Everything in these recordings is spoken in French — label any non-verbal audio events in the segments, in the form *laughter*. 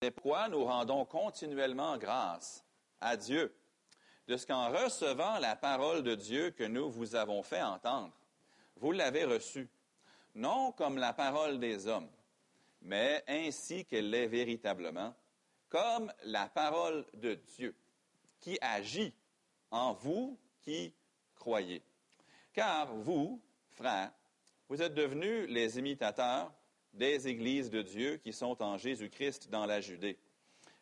C'est pourquoi nous rendons continuellement grâce à Dieu de ce qu'en recevant la parole de Dieu que nous vous avons fait entendre, vous l'avez reçue, non comme la parole des hommes, mais ainsi qu'elle l'est véritablement, comme la parole de Dieu, qui agit en vous qui croyez. Car vous, frères, vous êtes devenus les imitateurs des églises de Dieu qui sont en Jésus-Christ dans la Judée.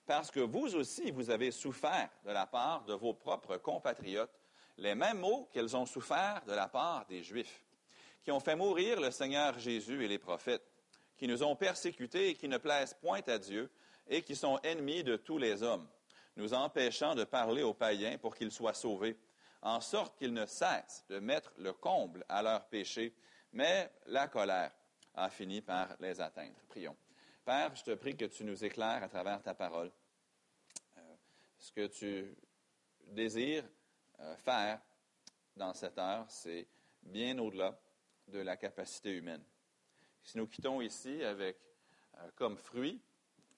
Parce que vous aussi, vous avez souffert de la part de vos propres compatriotes les mêmes maux qu'elles ont souffert de la part des Juifs, qui ont fait mourir le Seigneur Jésus et les prophètes, qui nous ont persécutés et qui ne plaisent point à Dieu, et qui sont ennemis de tous les hommes, nous empêchant de parler aux païens pour qu'ils soient sauvés, en sorte qu'ils ne cessent de mettre le comble à leurs péchés, mais la colère a fini par les atteindre. Prions. Père, je te prie que tu nous éclaires à travers ta parole euh, ce que tu désires euh, faire dans cette heure, c'est bien au-delà de la capacité humaine. Si nous quittons ici avec euh, comme fruit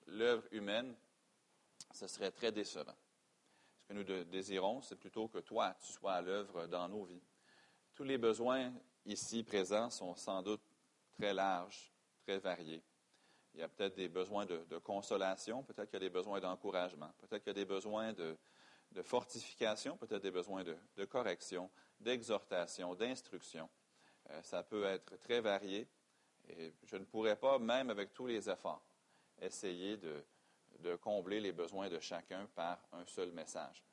l'œuvre humaine, ce serait très décevant. Ce que nous désirons, c'est plutôt que toi, tu sois à l'œuvre dans nos vies. Tous les besoins ici présents sont sans doute très larges, très variés. Il y a peut-être des besoins de, consolation, peut-être qu'il y a des besoins d'encouragement, peut-être qu'il y a des besoins de, fortification, peut-être des besoins de, correction, d'exhortation, d'instruction. Euh, ça peut être très varié et je ne pourrais pas, même avec tous les efforts, essayer de, combler les besoins de chacun par un seul message.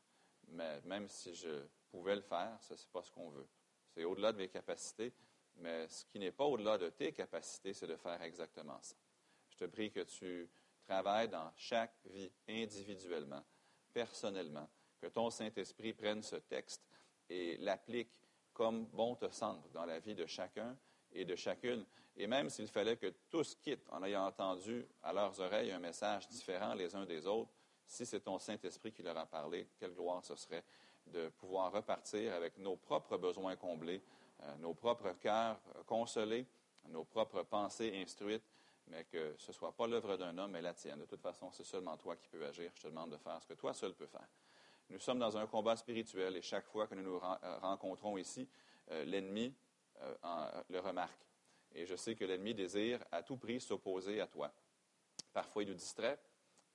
Mais même si je pouvais le faire, ce n'est pas ce qu'on veut. C'est au-delà de mes capacités, mais ce qui n'est pas au-delà de tes capacités, c'est de faire exactement ça. Je te prie que tu travailles dans chaque vie individuellement, personnellement, que ton Saint-Esprit prenne ce texte et l'applique comme bon te semble dans la vie de chacun et de chacune. Et même s'il fallait que tous quittent en ayant entendu à leurs oreilles un message différent les uns des autres, si c'est ton Saint-Esprit qui leur a parlé, quelle gloire ce serait de pouvoir repartir avec nos propres besoins comblés, nos propres cœurs consolés, nos propres pensées instruites, mais que ce ne soit pas l'œuvre d'un homme, mais la tienne. De toute façon, c'est seulement toi qui peux agir. Je te demande de faire ce que toi seul peux faire. Nous sommes dans un combat spirituel et chaque fois que nous nous euh, rencontrons ici, euh, l'ennemi le remarque. Et je sais que l'ennemi désire à tout prix s'opposer à toi. Parfois, il nous distrait,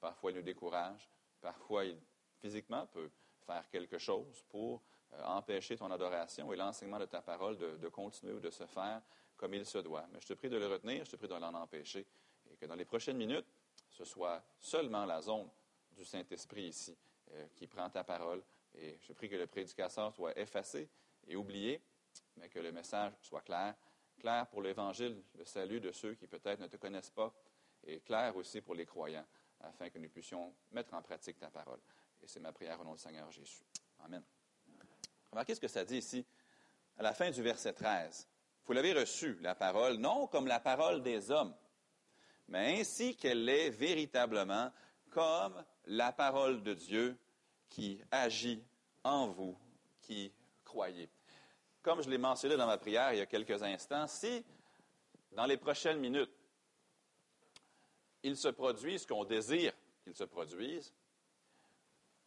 parfois, il nous décourage, parfois, il physiquement peut faire quelque chose pour euh, empêcher ton adoration et l'enseignement de ta parole de, continuer ou de se faire comme il se doit. Mais je te prie de le retenir, je te prie de l'en empêcher et que dans les prochaines minutes, ce soit seulement la zone du Saint-Esprit ici euh, qui prend ta parole. Et je prie que le prédicateur soit effacé et oublié, mais que le message soit clair clair pour l'Évangile, le salut de ceux qui peut-être ne te connaissent pas, et clair aussi pour les croyants, afin que nous puissions mettre en pratique ta parole. Et c'est ma prière au nom du Seigneur Jésus. Amen. Remarquez ce que ça dit ici, à la fin du verset 13. Vous l'avez reçu, la parole, non comme la parole des hommes, mais ainsi qu'elle est véritablement comme la parole de Dieu qui agit en vous qui croyez comme je l'ai mentionné dans ma prière il y a quelques instants, si dans les prochaines minutes, il se produit ce qu'on désire qu'il se produise,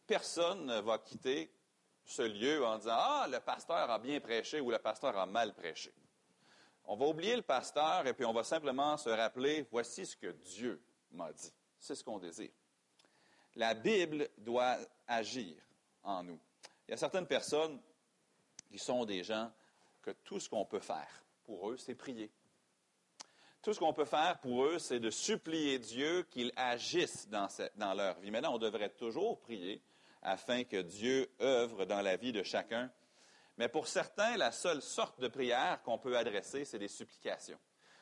personne ne va quitter ce lieu en disant Ah, le pasteur a bien prêché ou le pasteur a mal prêché. On va oublier le pasteur et puis on va simplement se rappeler Voici ce que Dieu m'a dit. C'est ce qu'on désire. La Bible doit agir en nous. Il y a certaines personnes qui sont des gens que tout ce qu'on peut faire pour eux, c'est prier. Tout ce qu'on peut faire pour eux, c'est de supplier Dieu qu'il agisse dans, leur vie. Maintenant, on devrait toujours prier afin que Dieu œuvre dans la vie de chacun. Mais pour certains, la seule sorte de prière qu'on peut adresser, c'est des supplications.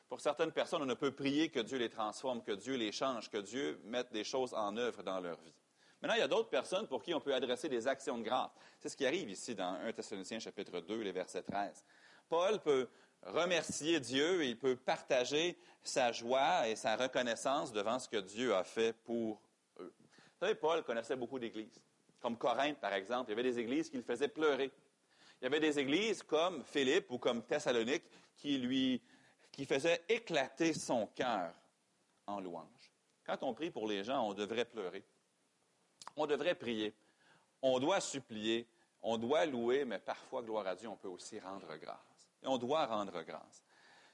Pour certaines personnes, on ne peut prier que Dieu les transforme, que Dieu les change, que Dieu mette des choses en œuvre dans leur vie. Maintenant, il y a d'autres personnes pour qui on peut adresser des actions de grâce. C'est ce qui arrive ici dans 1 Thessaloniciens chapitre 2, les versets 13. Paul peut remercier Dieu et il peut partager sa joie et sa reconnaissance devant ce que Dieu a fait pour eux. Vous savez, Paul connaissait beaucoup d'églises. Comme Corinthe, par exemple, il y avait des églises qui le faisaient pleurer. Il y avait des églises comme Philippe ou comme Thessalonique qui lui faisaient éclater son cœur en louange. Quand on prie pour les gens, on devrait pleurer. On devrait prier. On doit supplier. On doit louer, mais parfois, gloire à Dieu, on peut aussi rendre grâce. Et on doit rendre grâce.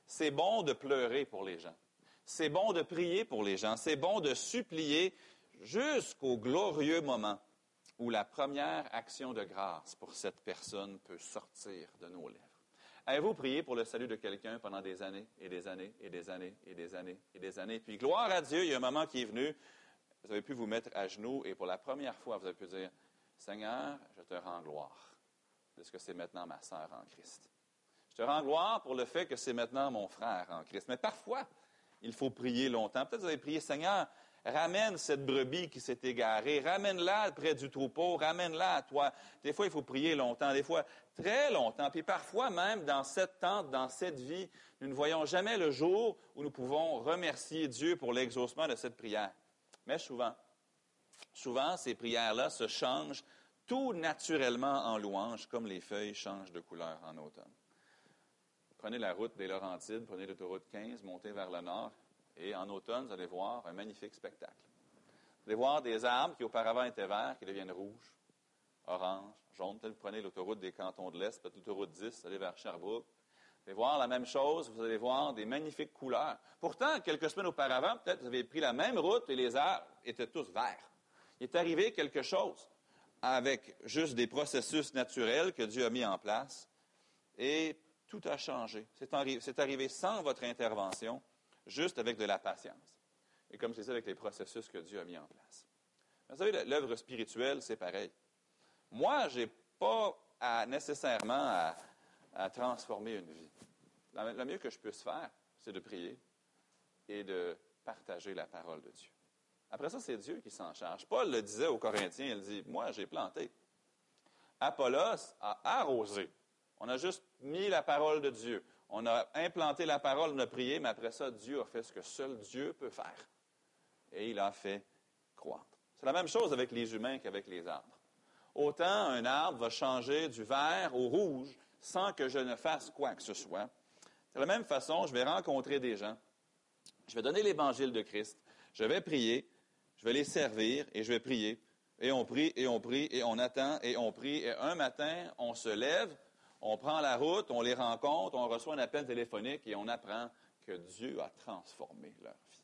C'est bon de pleurer pour les gens. C'est bon de prier pour les gens. C'est bon de supplier jusqu'au glorieux moment où la première action de grâce pour cette personne peut sortir de nos lèvres. Avez-vous prié pour le salut de quelqu'un pendant des années et des années et des années et des années et des années? Puis gloire à Dieu, il y a un moment qui est venu, vous avez pu vous mettre à genoux et pour la première fois, vous avez pu dire, Seigneur, je te rends gloire de ce que c'est maintenant ma sœur en Christ. Je te rends gloire pour le fait que c'est maintenant mon frère en Christ. Mais parfois, il faut prier longtemps. Peut-être que vous avez prié, Seigneur, Ramène cette brebis qui s'est égarée, ramène-la près du troupeau, ramène-la à toi. Des fois, il faut prier longtemps, des fois très longtemps. Puis parfois même, dans cette tente, dans cette vie, nous ne voyons jamais le jour où nous pouvons remercier Dieu pour l'exaucement de cette prière. Mais souvent, souvent, ces prières-là se changent tout naturellement en louange, comme les feuilles changent de couleur en automne. Prenez la route des Laurentides, prenez l'autoroute 15, montez vers le nord, et en automne, vous allez voir un magnifique spectacle. Vous allez voir des arbres qui auparavant étaient verts, qui deviennent rouges, orange, jaune. Peut-être vous prenez l'autoroute des cantons de l'Est, peut-être l'autoroute 10, vous allez vers Sherbrooke. Vous allez voir la même chose, vous allez voir des magnifiques couleurs. Pourtant, quelques semaines auparavant, peut-être vous avez pris la même route et les arbres étaient tous verts. Il est arrivé quelque chose avec juste des processus naturels que Dieu a mis en place et tout a changé. C'est arrivé sans votre intervention juste avec de la patience. Et comme je disais, avec les processus que Dieu a mis en place. Vous savez, l'œuvre spirituelle, c'est pareil. Moi, je n'ai pas nécessairement à, transformer une vie. Le mieux que je puisse faire, c'est de prier et de partager la parole de Dieu. Après ça, c'est Dieu qui s'en charge. Paul le disait aux Corinthiens, il dit, moi, j'ai planté. Apollos a arrosé. On a juste mis la parole de Dieu. On a implanté la parole, on a prié, mais après ça, Dieu a fait ce que seul Dieu peut faire. Et il a fait croître. C'est la même chose avec les humains qu'avec les arbres. Autant un arbre va changer du vert au rouge sans que je ne fasse quoi que ce soit. De la même façon, je vais rencontrer des gens, je vais donner l'évangile de Christ, je vais prier, je vais les servir et je vais prier. Et on prie, et on prie, et on attend, et on prie. Et un matin, on se lève, on prend la route, on les rencontre, on reçoit un appel téléphonique et on apprend que Dieu a transformé leur vie.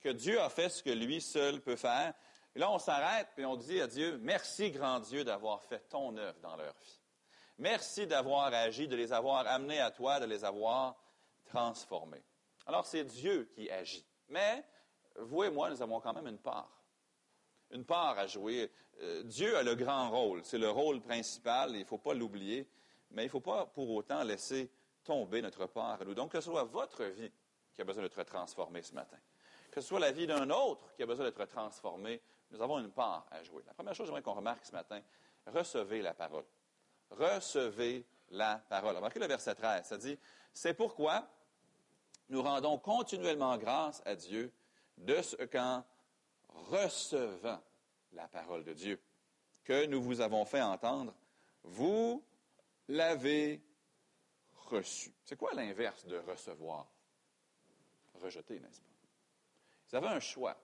Que Dieu a fait ce que lui seul peut faire. Et là, on s'arrête et on dit à Dieu, merci grand Dieu d'avoir fait ton œuvre dans leur vie. Merci d'avoir agi, de les avoir amenés à toi, de les avoir transformés. Alors, c'est Dieu qui agit. Mais, vous et moi, nous avons quand même une part. Une part à jouer. Euh, Dieu a le grand rôle. C'est le rôle principal, il ne faut pas l'oublier mais il ne faut pas pour autant laisser tomber notre part à nous. Donc, que ce soit votre vie qui a besoin d'être transformée ce matin, que ce soit la vie d'un autre qui a besoin d'être transformée, nous avons une part à jouer. La première chose, j'aimerais qu'on remarque ce matin, recevez la parole. Recevez la parole. Remarquez le verset 13, ça dit, c'est pourquoi nous rendons continuellement grâce à Dieu de ce qu'en recevant la parole de Dieu que nous vous avons fait entendre, vous l'avez reçu. C'est quoi l'inverse de recevoir? Rejeter, n'est-ce pas? Ils avaient un choix.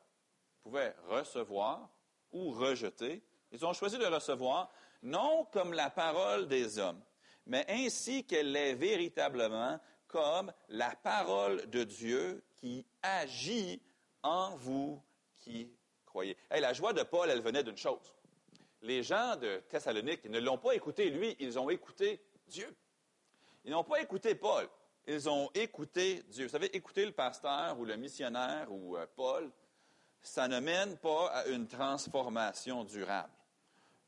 Ils pouvaient recevoir ou rejeter. Ils ont choisi de recevoir, non comme la parole des hommes, mais ainsi qu'elle est véritablement comme la parole de Dieu qui agit en vous qui croyez. la joie de Paul, elle venait d'une chose les gens de Thessalonique ne l'ont pas écouté lui, ils ont écouté Dieu. Ils n'ont pas écouté Paul, ils ont écouté Dieu. Vous savez, écouter le pasteur ou le missionnaire ou euh, Paul, ça ne mène pas à une transformation durable.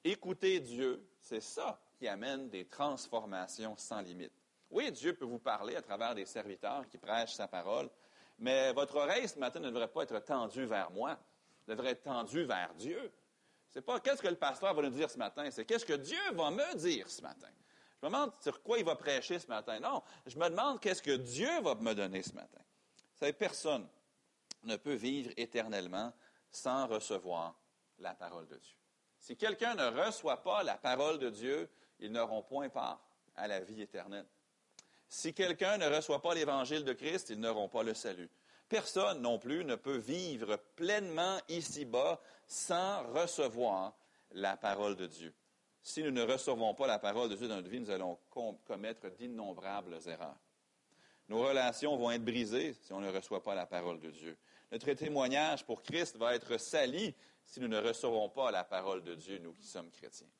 Écouter Dieu, c'est ça qui amène des transformations sans limite. Oui, Dieu peut vous parler à travers des serviteurs qui prêchent sa parole, mais votre oreille ce matin ne devrait pas être tendue vers moi, devrait être tendue vers Dieu. C'est pas qu'est-ce que le pasteur va nous dire ce matin, c'est qu'est-ce que Dieu va me dire ce matin. Je me demande sur quoi il va prêcher ce matin. Non, je me demande qu'est-ce que Dieu va me donner ce matin. Vous savez, personne ne peut vivre éternellement sans recevoir la parole de Dieu. Si quelqu'un ne reçoit pas la parole de Dieu, ils n'auront point part à la vie éternelle. Si quelqu'un ne reçoit pas l'évangile de Christ, ils n'auront pas le salut. Personne non plus ne peut vivre pleinement ici-bas sans recevoir la parole de Dieu. Si nous ne recevons pas la parole de Dieu dans notre vie, nous allons commettre d'innombrables erreurs. Nos relations vont être brisées si on ne reçoit pas la parole de Dieu. Notre témoignage pour Christ va être sali si nous ne recevons pas la parole de Dieu, nous qui sommes chrétiens.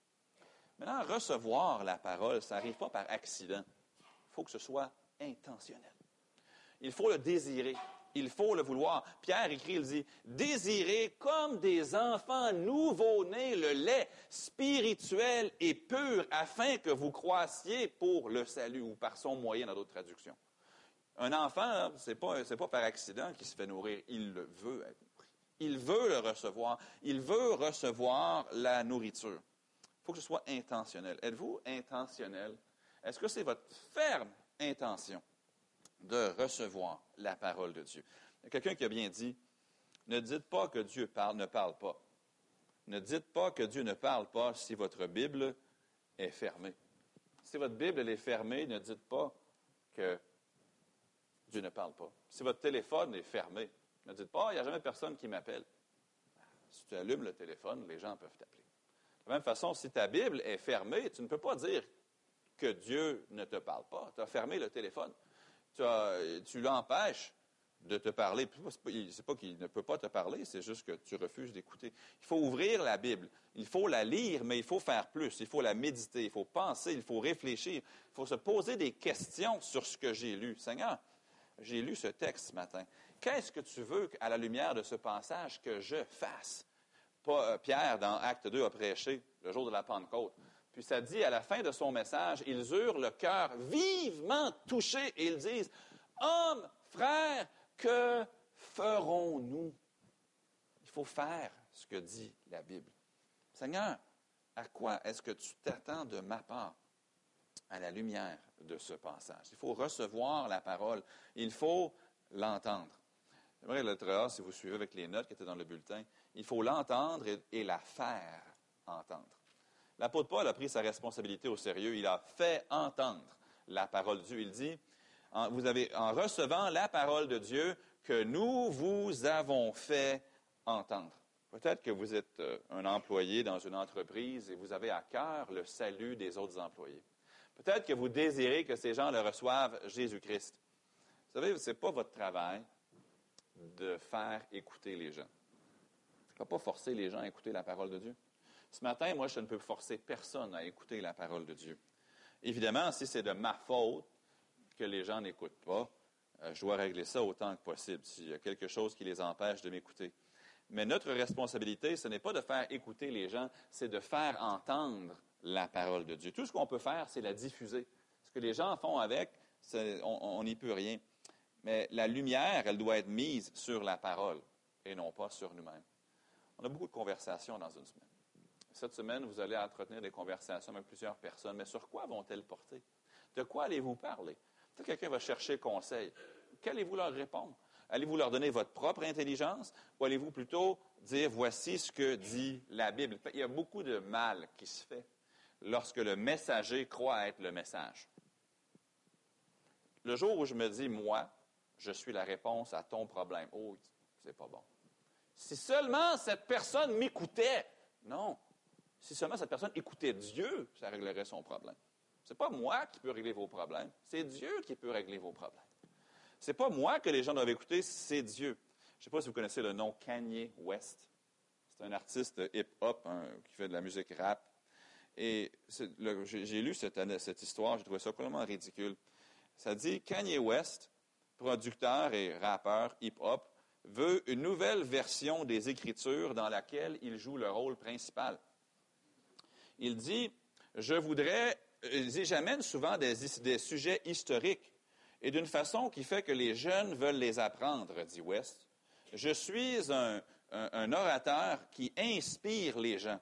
Maintenant, recevoir la parole, ça n'arrive pas par accident. Il faut que ce soit intentionnel. Il faut le désirer. Il faut le vouloir. Pierre écrit, il dit, désirez comme des enfants nouveau-nés le lait spirituel et pur afin que vous croissiez pour le salut ou par son moyen dans d'autres traductions. Un enfant, ce n'est pas, pas par accident qu'il se fait nourrir. Il le veut. Il veut le recevoir. Il veut recevoir la nourriture. Il faut que ce soit intentionnel. Êtes-vous intentionnel? Est-ce que c'est votre ferme intention? De recevoir la parole de Dieu? Quelqu'un qui a bien dit, ne dites pas que Dieu parle, ne parle pas. Ne dites pas que Dieu ne parle pas si votre Bible est fermée. Si votre Bible est fermée, ne dites pas que Dieu ne parle pas. Si votre téléphone est fermé, ne dites pas, il n'y a jamais personne qui m'appelle. Si tu allumes le téléphone, les gens peuvent t'appeler. De la même façon, si ta Bible est fermée, tu ne peux pas dire que Dieu ne te parle pas. Tu as fermé le téléphone. Tu, l'empêches de te parler. Ce n'est pas qu'il ne peut pas te parler, c'est juste que tu refuses d'écouter. Il faut ouvrir la Bible. Il faut la lire, mais il faut faire plus. Il faut la méditer. Il faut penser. Il faut réfléchir. Il faut se poser des questions sur ce que j'ai lu. Seigneur, j'ai lu ce texte ce matin. Qu'est-ce que tu veux, à la lumière de ce passage, que je fasse? Euh, Pierre, dans Acte 2, a prêché le jour de la Pentecôte. Puis ça dit à la fin de son message, ils eurent le cœur vivement touché et ils disent, Hommes, frères, que ferons-nous? Il faut faire ce que dit la Bible. Seigneur, à quoi est-ce que tu t'attends de ma part? à la lumière de ce passage. Il faut recevoir la parole. Il faut l'entendre. J'aimerais le si vous suivez avec les notes qui étaient dans le bulletin. Il faut l'entendre et, la faire entendre. L'apôtre Paul a pris sa responsabilité au sérieux. Il a fait entendre la parole de Dieu. Il dit, en, vous avez, en recevant la parole de Dieu que nous vous avons fait entendre. Peut-être que vous êtes euh, un employé dans une entreprise et vous avez à cœur le salut des autres employés. Peut-être que vous désirez que ces gens le reçoivent Jésus-Christ. Vous savez, ce n'est pas votre travail de faire écouter les gens. Il ne faut pas forcer les gens à écouter la parole de Dieu. Ce matin, moi, je ne peux forcer personne à écouter la parole de Dieu. Évidemment, si c'est de ma faute que les gens n'écoutent pas, euh, je dois régler ça autant que possible, s'il y a quelque chose qui les empêche de m'écouter. Mais notre responsabilité, ce n'est pas de faire écouter les gens, c'est de faire entendre la parole de Dieu. Tout ce qu'on peut faire, c'est la diffuser. Ce que les gens font avec, on n'y peut rien. Mais la lumière, elle doit être mise sur la parole et non pas sur nous-mêmes. On a beaucoup de conversations dans une semaine. Cette semaine, vous allez entretenir des conversations avec plusieurs personnes, mais sur quoi vont-elles porter? De quoi allez-vous parler? Peut-être quelqu'un va chercher conseil. Qu'allez-vous leur répondre? Allez-vous leur donner votre propre intelligence ou allez-vous plutôt dire voici ce que dit la Bible? Il y a beaucoup de mal qui se fait lorsque le messager croit être le message. Le jour où je me dis, moi, je suis la réponse à ton problème, oh, c'est pas bon. Si seulement cette personne m'écoutait, non. Si seulement cette personne écoutait Dieu, ça réglerait son problème. Ce n'est pas moi qui peux régler vos problèmes, c'est Dieu qui peut régler vos problèmes. Ce n'est pas moi que les gens doivent écouter, c'est Dieu. Je ne sais pas si vous connaissez le nom Kanye West. C'est un artiste hip-hop qui fait de la musique rap. Et j'ai lu cette, cette histoire, j'ai trouvé ça complètement ridicule. Ça dit Kanye West, producteur et rappeur hip-hop, veut une nouvelle version des Écritures dans laquelle il joue le rôle principal. Il dit Je voudrais, j'amène souvent des, sujets historiques et d'une façon qui fait que les jeunes veulent les apprendre, dit West. Je suis un orateur qui inspire les gens.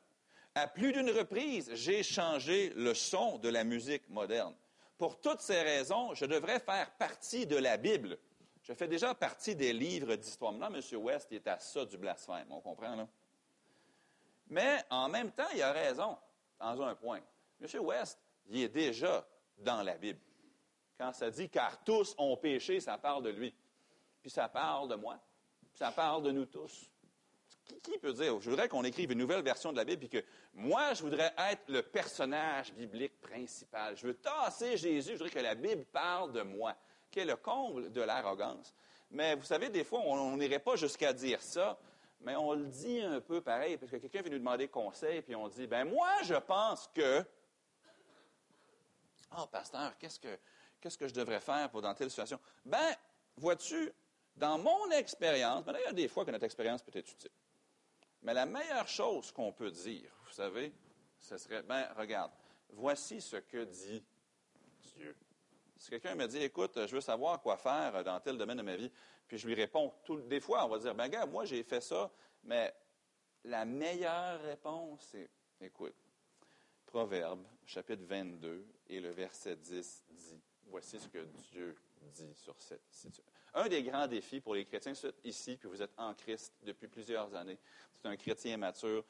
À plus d'une reprise, j'ai changé le son de la musique moderne. Pour toutes ces raisons, je devrais faire partie de la Bible. Je fais déjà partie des livres d'histoire. Maintenant, M. West est à ça du blasphème, on comprend, là? Mais en même temps, il a raison dans un point. M. West, il est déjà dans la Bible. Quand ça dit car tous ont péché, ça parle de lui. Puis ça parle de moi, puis ça parle de nous tous. Qui, peut dire, je voudrais qu'on écrive une nouvelle version de la Bible, puis que moi, je voudrais être le personnage biblique principal. Je veux tasser Jésus, je voudrais que la Bible parle de moi, qui est le comble de l'arrogance. Mais vous savez, des fois, on n'irait pas jusqu'à dire ça, mais on le dit un peu pareil, parce que quelqu'un vient nous demander conseil, puis on dit, ben moi, je pense que... Oh, pasteur, qu'est-ce que, qu'est-ce que je devrais faire pour dans telle situation? Ben, vois-tu, dans mon expérience, maintenant, il y a des fois que notre expérience peut être utile. Mais la meilleure chose qu'on peut dire, vous savez, ce serait, ben, regarde, voici ce que dit. Si quelqu'un me dit, écoute, je veux savoir quoi faire dans tel domaine de ma vie, puis je lui réponds, des fois, on va dire, ben, gars, moi, j'ai fait ça, mais la meilleure réponse, c'est, écoute, Proverbe, chapitre 22 et le verset 10 dit, voici ce que Dieu dit sur cette situation. Un des grands défis pour les chrétiens ici, puis vous êtes en Christ depuis plusieurs années, c'est un chrétien mature,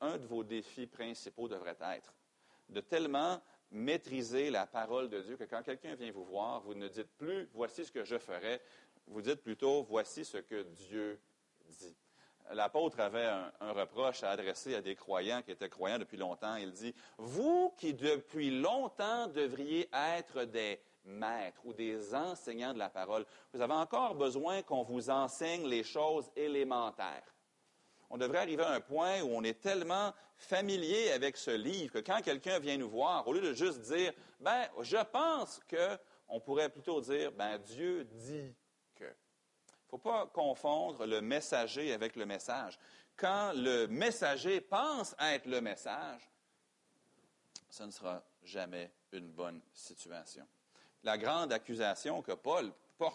un de vos défis principaux devrait être de tellement maîtriser la parole de Dieu que quand quelqu'un vient vous voir, vous ne dites plus voici ce que je ferai, vous dites plutôt voici ce que Dieu dit. L'apôtre avait un, reproche à adresser à des croyants qui étaient croyants depuis longtemps. Il dit Vous qui depuis longtemps devriez être des maîtres ou des enseignants de la parole, vous avez encore besoin qu'on vous enseigne les choses élémentaires on devrait arriver à un point où on est tellement familier avec ce livre que quand quelqu'un vient nous voir, au lieu de juste dire, ben, je pense que, on pourrait plutôt dire, ben, Dieu dit que. Il ne faut pas confondre le messager avec le message. Quand le messager pense être le message, ce ne sera jamais une bonne situation. La grande accusation que Paul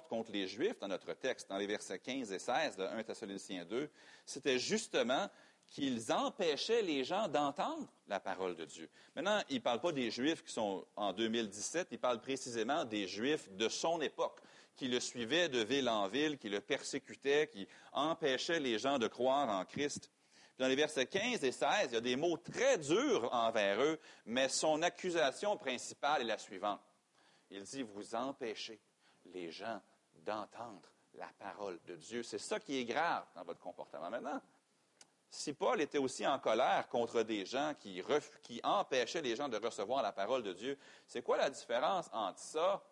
contre les Juifs dans notre texte, dans les versets 15 et 16 de 1 Thessaloniciens 2, c'était justement qu'ils empêchaient les gens d'entendre la parole de Dieu. Maintenant, il ne parle pas des Juifs qui sont en 2017, il parle précisément des Juifs de son époque, qui le suivaient de ville en ville, qui le persécutaient, qui empêchaient les gens de croire en Christ. Dans les versets 15 et 16, il y a des mots très durs envers eux, mais son accusation principale est la suivante. Il dit, vous empêchez les gens d'entendre la parole de Dieu. C'est ça qui est grave dans votre comportement. Maintenant, si Paul était aussi en colère contre des gens qui, empêchaient les gens de recevoir la parole de Dieu, c'est quoi la différence entre ça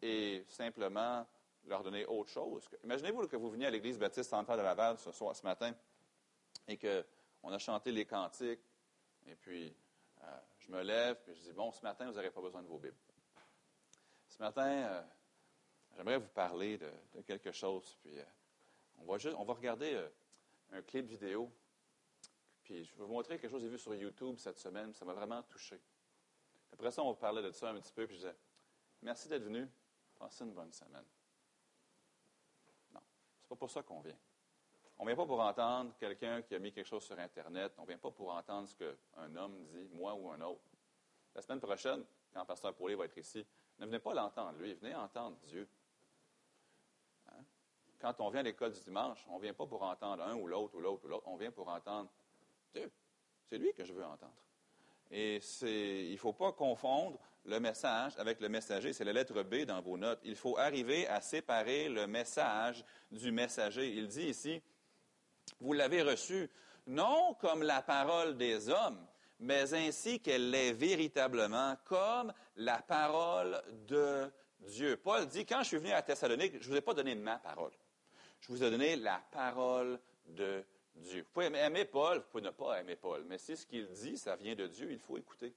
et simplement leur donner autre chose? Imaginez-vous que vous veniez à l'Église baptiste centrale de Laval ce soir, ce matin, et qu'on a chanté les cantiques, et puis euh, je me lève, puis je dis, bon, ce matin, vous n'aurez pas besoin de vos Bibles. Ce matin, euh, J'aimerais vous parler de, quelque chose. Puis, euh, on, va juste, on va regarder euh, un clip vidéo. Puis, je vais vous montrer quelque chose que j'ai vu sur YouTube cette semaine. Ça m'a vraiment touché. Après ça, on va parler de ça un petit peu. Puis, je disais, merci d'être venu. Passez une bonne semaine. Non, c'est pas pour ça qu'on vient. On ne vient pas pour entendre quelqu'un qui a mis quelque chose sur Internet. On ne vient pas pour entendre ce qu'un homme dit, moi ou un autre. La semaine prochaine, quand pasteur Paulet va être ici, ne venez pas l'entendre, lui, venez entendre Dieu. Quand on vient à l'école du dimanche, on ne vient pas pour entendre un ou l'autre ou l'autre ou l'autre, on vient pour entendre Dieu. C'est lui que je veux entendre. Et il ne faut pas confondre le message avec le messager. C'est la lettre B dans vos notes. Il faut arriver à séparer le message du messager. Il dit ici, vous l'avez reçu non comme la parole des hommes, mais ainsi qu'elle l'est véritablement, comme la parole de Dieu. Paul dit, quand je suis venu à Thessalonique, je ne vous ai pas donné ma parole. Je vous ai donné la parole de Dieu. Vous pouvez aimer Paul, vous pouvez ne pas aimer Paul, mais si ce qu'il dit, ça vient de Dieu, il faut écouter.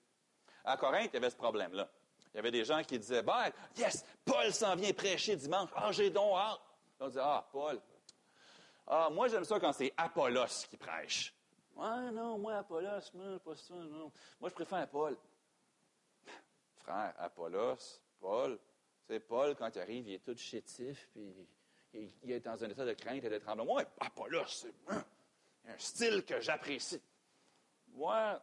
À Corinthe, il y avait ce problème-là. Il y avait des gens qui disaient, ben, yes, Paul s'en vient prêcher dimanche. Ah, j'ai donc hâte. On dit, ah, Paul. Ah, moi, j'aime ça quand c'est Apollos qui prêche. Ah, non, moi, Apollos, moi, pas ça, non. Moi, je préfère Paul. Frère, Apollos, Paul, c'est Paul, quand il arrive, il est tout chétif, puis il est dans un état de crainte et de tremblement. Moi, Apollos, c'est un style que j'apprécie. Moi,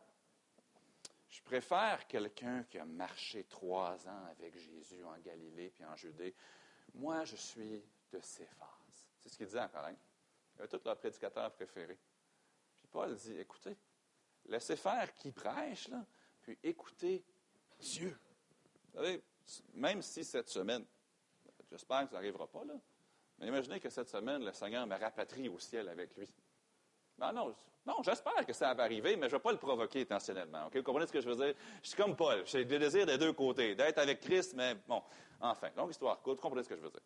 je préfère quelqu'un qui a marché trois ans avec Jésus en Galilée puis en Judée. Moi, je suis de ces phases. C'est ce qu'il disait en Corinthe. Il avait tous leurs prédicateurs préférés. Puis Paul dit, écoutez, laissez faire qui prêche, là, puis écoutez Dieu. Vous savez, même si cette semaine, j'espère que ça n'arrivera pas, là, Mais imaginez que cette semaine, le Seigneur me rapatrie au ciel avec lui. Ben non, non j'espère que ça va arriver, mais je ne vais pas le provoquer intentionnellement. Vous comprenez ce que je veux dire? Je suis comme Paul. J'ai des désirs des deux côtés, d'être avec Christ, mais bon, enfin, longue histoire courte, vous comprenez ce que je veux dire?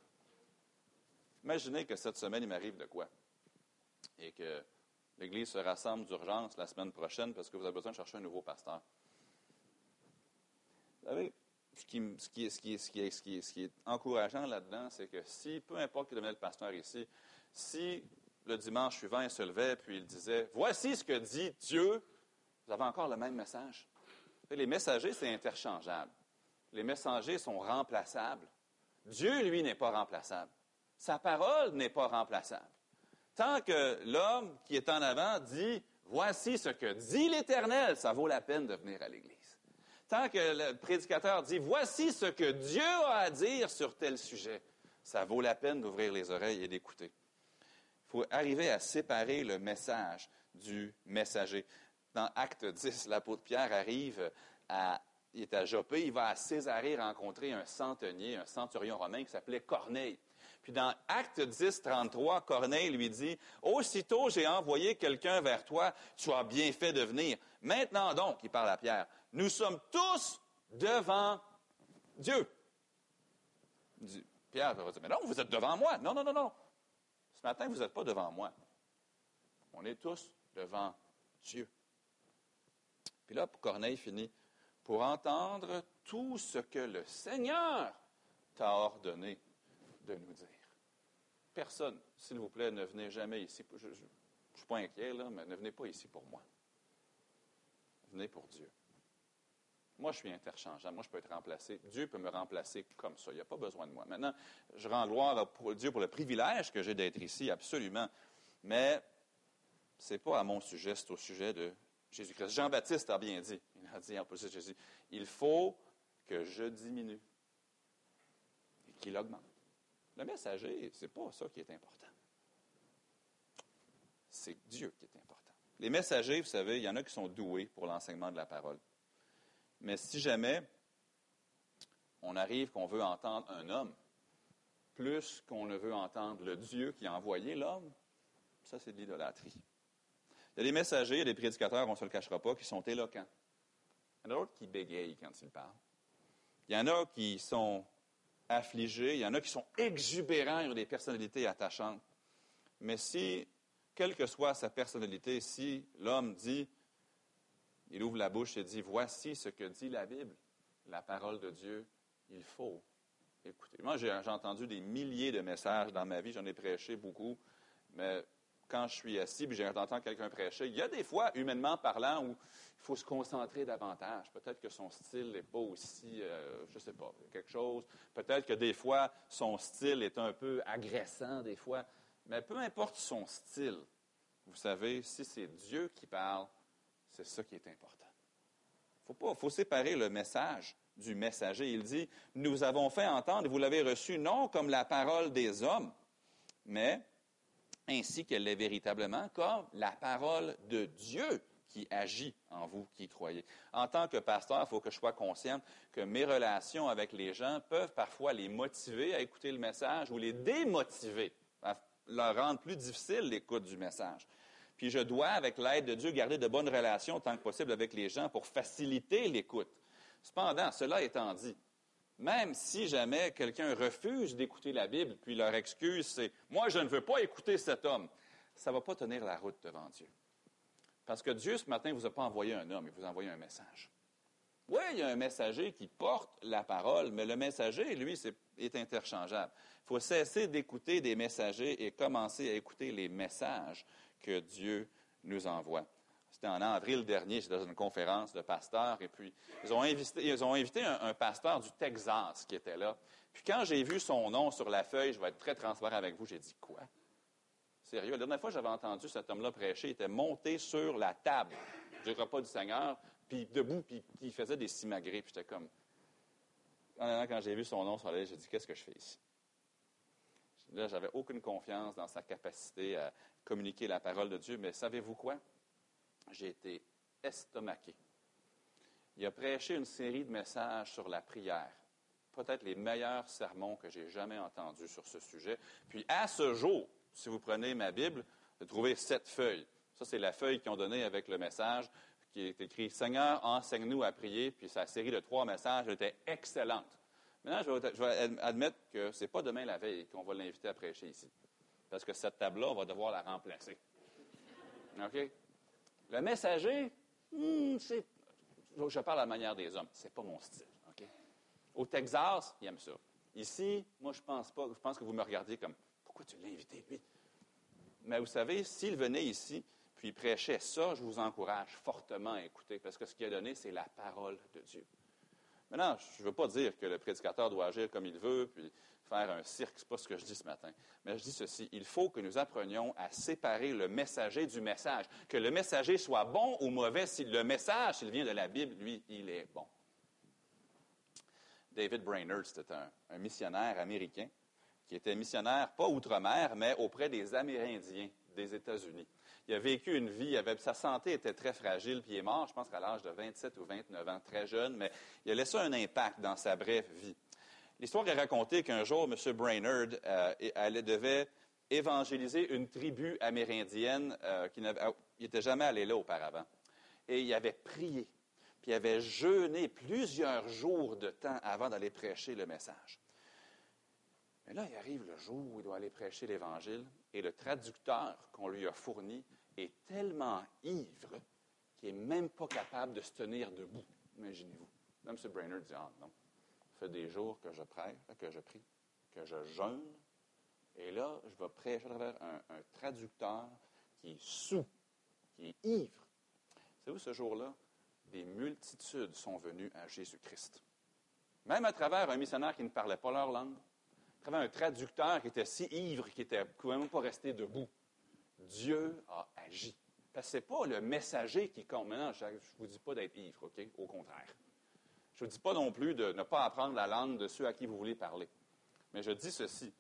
Imaginez que cette semaine, il m'arrive de quoi? Et que l'Église se rassemble d'urgence la semaine prochaine parce que vous avez besoin de chercher un nouveau pasteur. Vous savez, ce qui, est, encourageant là-dedans, c'est que si, peu importe qui devenait le pasteur ici, si le dimanche suivant, il se levait puis il disait Voici ce que dit Dieu, vous avez encore le même message. Les messagers, c'est interchangeable. Les messagers sont remplaçables. Dieu, lui, n'est pas remplaçable. Sa parole n'est pas remplaçable. Tant que l'homme qui est en avant dit Voici ce que dit l'Éternel, ça vaut la peine de venir à l'Église. Tant que le prédicateur dit Voici ce que Dieu a à dire sur tel sujet, ça vaut la peine d'ouvrir les oreilles et d'écouter. Il faut arriver à séparer le message du messager. Dans Acte 10, l'apôtre Pierre arrive à, il est à Jopé, il va à Césarée rencontrer un centenier, un centurion romain qui s'appelait Corneille. Puis dans Acte 10, 33, Corneille lui dit, Aussitôt j'ai envoyé quelqu'un vers toi, tu as bien fait de venir. Maintenant donc, il parle à Pierre, nous sommes tous devant Dieu. Pierre va dire, mais non, vous êtes devant moi. Non, non, non, non. Ce matin, vous n'êtes pas devant moi. On est tous devant Dieu. Puis là, Corneille finit, pour entendre tout ce que le Seigneur t'a ordonné de nous dire. Personne, s'il vous plaît, ne venez jamais ici. Je ne suis pas inquiet, là, mais ne venez pas ici pour moi. Venez pour Dieu. Moi, je suis interchangeable. Moi, je peux être remplacé. Dieu peut me remplacer comme ça. Il n'y a pas besoin de moi. Maintenant, je rends gloire à Dieu pour le privilège que j'ai d'être ici, absolument. Mais ce n'est pas à mon sujet, c'est au sujet de Jésus-Christ. Jean-Baptiste a bien dit. Il a dit en plus de Jésus, il faut que je diminue et qu'il augmente. Le messager, ce n'est pas ça qui est important. C'est Dieu qui est important. Les messagers, vous savez, il y en a qui sont doués pour l'enseignement de la parole. Mais si jamais on arrive qu'on veut entendre un homme, plus qu'on ne veut entendre le Dieu qui a envoyé l'homme, ça c'est de l'idolâtrie. Il y a des messagers, il y a des prédicateurs, on ne se le cachera pas, qui sont éloquents. Il y en a d'autres qui bégayent quand ils parlent. Il y en a qui sont affligés, il y en a qui sont exubérants, ils ont des personnalités attachantes. Mais si, quelle que soit sa personnalité, si l'homme dit il ouvre la bouche et dit, voici ce que dit la Bible, la parole de Dieu, il faut écouter. Moi, j'ai entendu des milliers de messages dans ma vie, j'en ai prêché beaucoup, mais quand je suis assis et j'entends quelqu'un prêcher, il y a des fois, humainement parlant, où il faut se concentrer davantage. Peut-être que son style n'est pas aussi, euh, je ne sais pas, quelque chose. Peut-être que des fois, son style est un peu agressant, des fois. Mais peu importe son style, vous savez, si c'est Dieu qui parle, c'est ça qui est important. Il faut, faut séparer le message du messager. Il dit, nous avons fait entendre, vous l'avez reçu, non comme la parole des hommes, mais ainsi qu'elle est véritablement comme la parole de Dieu qui agit en vous qui croyez. En tant que pasteur, il faut que je sois conscient que mes relations avec les gens peuvent parfois les motiver à écouter le message ou les démotiver, à leur rendre plus difficile l'écoute du message. Puis je dois, avec l'aide de Dieu, garder de bonnes relations tant que possible avec les gens pour faciliter l'écoute. Cependant, cela étant dit, même si jamais quelqu'un refuse d'écouter la Bible, puis leur excuse, c'est Moi, je ne veux pas écouter cet homme, ça ne va pas tenir la route devant Dieu. Parce que Dieu, ce matin, ne vous a pas envoyé un homme, il vous a envoyé un message. Oui, il y a un messager qui porte la parole, mais le messager, lui, est, est interchangeable. Il faut cesser d'écouter des messagers et commencer à écouter les messages que Dieu nous envoie. C'était en avril dernier, j'étais dans une conférence de pasteurs, et puis ils ont invité, ils ont invité un, pasteur du Texas qui était là. Puis quand j'ai vu son nom sur la feuille, je vais être très transparent avec vous, j'ai dit quoi? Sérieux, la dernière fois que j'avais entendu cet homme-là prêcher, il était monté sur la table du repas du Seigneur, puis debout, puis il faisait des simagrées, puis j'étais comme... Quand j'ai vu son nom sur la liste, j'ai dit, qu'est-ce que je fais ici? Là, j'avais aucune confiance dans sa capacité à communiquer la parole de Dieu, mais savez-vous quoi? J'ai été estomaqué. Il a prêché une série de messages sur la prière. peut-être les meilleurs sermons que j'ai jamais entendus sur ce sujet. Puis à ce jour, si vous prenez ma Bible, vous trouvez sept feuilles. Ça, c'est la feuille qu'ils ont donnée avec le message qui est écrit Seigneur, enseigne-nous à prier. Puis sa série de trois messages était excellente. Maintenant, je vais, admettre que ce n'est pas demain la veille qu'on va l'inviter à prêcher ici. Parce que cette table-là, on va devoir la remplacer. OK? Le messager, hmm, c'est. Je parle à la manière des hommes. Ce n'est pas mon style. OK? Au Texas, il aime ça. Ici, moi, je pense pas. Je pense que vous me regardez comme Pourquoi tu l'as invité, lui? Mais vous savez, s'il venait ici, puis il prêchait ça, je vous encourage fortement à écouter, parce que ce qu'il a donné, c'est la parole de Dieu. Maintenant, je ne veux pas dire que le prédicateur doit agir comme il veut, puis faire un cirque, ce n'est pas ce que je dis ce matin. Mais je dis ceci, il faut que nous apprenions à séparer le messager du message. Que le messager soit bon ou mauvais, si le message, s'il vient de la Bible, lui, il est bon. David Brainerd, c'était un, missionnaire américain qui était missionnaire, pas outre-mer, mais auprès des Amérindiens des États-Unis. Il a vécu une vie, sa santé était très fragile, puis il est mort, je pense qu'à l'âge de 27 ou 29 ans, très jeune, mais il a laissé un impact dans sa brève vie. L'histoire est racontée qu'un jour, M. Brainerd euh, devait évangéliser une tribu amérindienne euh, qui n'était jamais allé là auparavant. Et il avait prié, puis il avait jeûné plusieurs jours de temps avant d'aller prêcher le message. Mais là, il arrive le jour où il doit aller prêcher l'Évangile, et le traducteur qu'on lui a fourni est tellement ivre qu'il n'est même pas capable de se tenir debout. Imaginez-vous. M. Brainerd dit Ah non, ça fait des jours que je prie, que je prie, que je jeûne, et là, je vais prêcher à travers un, traducteur qui est sous, qui est ivre. Savez-vous, ce jour-là, des multitudes sont venues à Jésus-Christ. Même à travers un missionnaire qui ne parlait pas leur langue, travers un traducteur qui était si ivre qu'il ne pouvait même pas rester debout. Dieu a agi. Parce que ce n'est pas le messager qui compte. Maintenant, je ne vous dis pas d'être ivre, OK? Au contraire. Je ne vous dis pas non plus de ne pas apprendre la langue de ceux à qui vous voulez parler. Mais je dis ceci.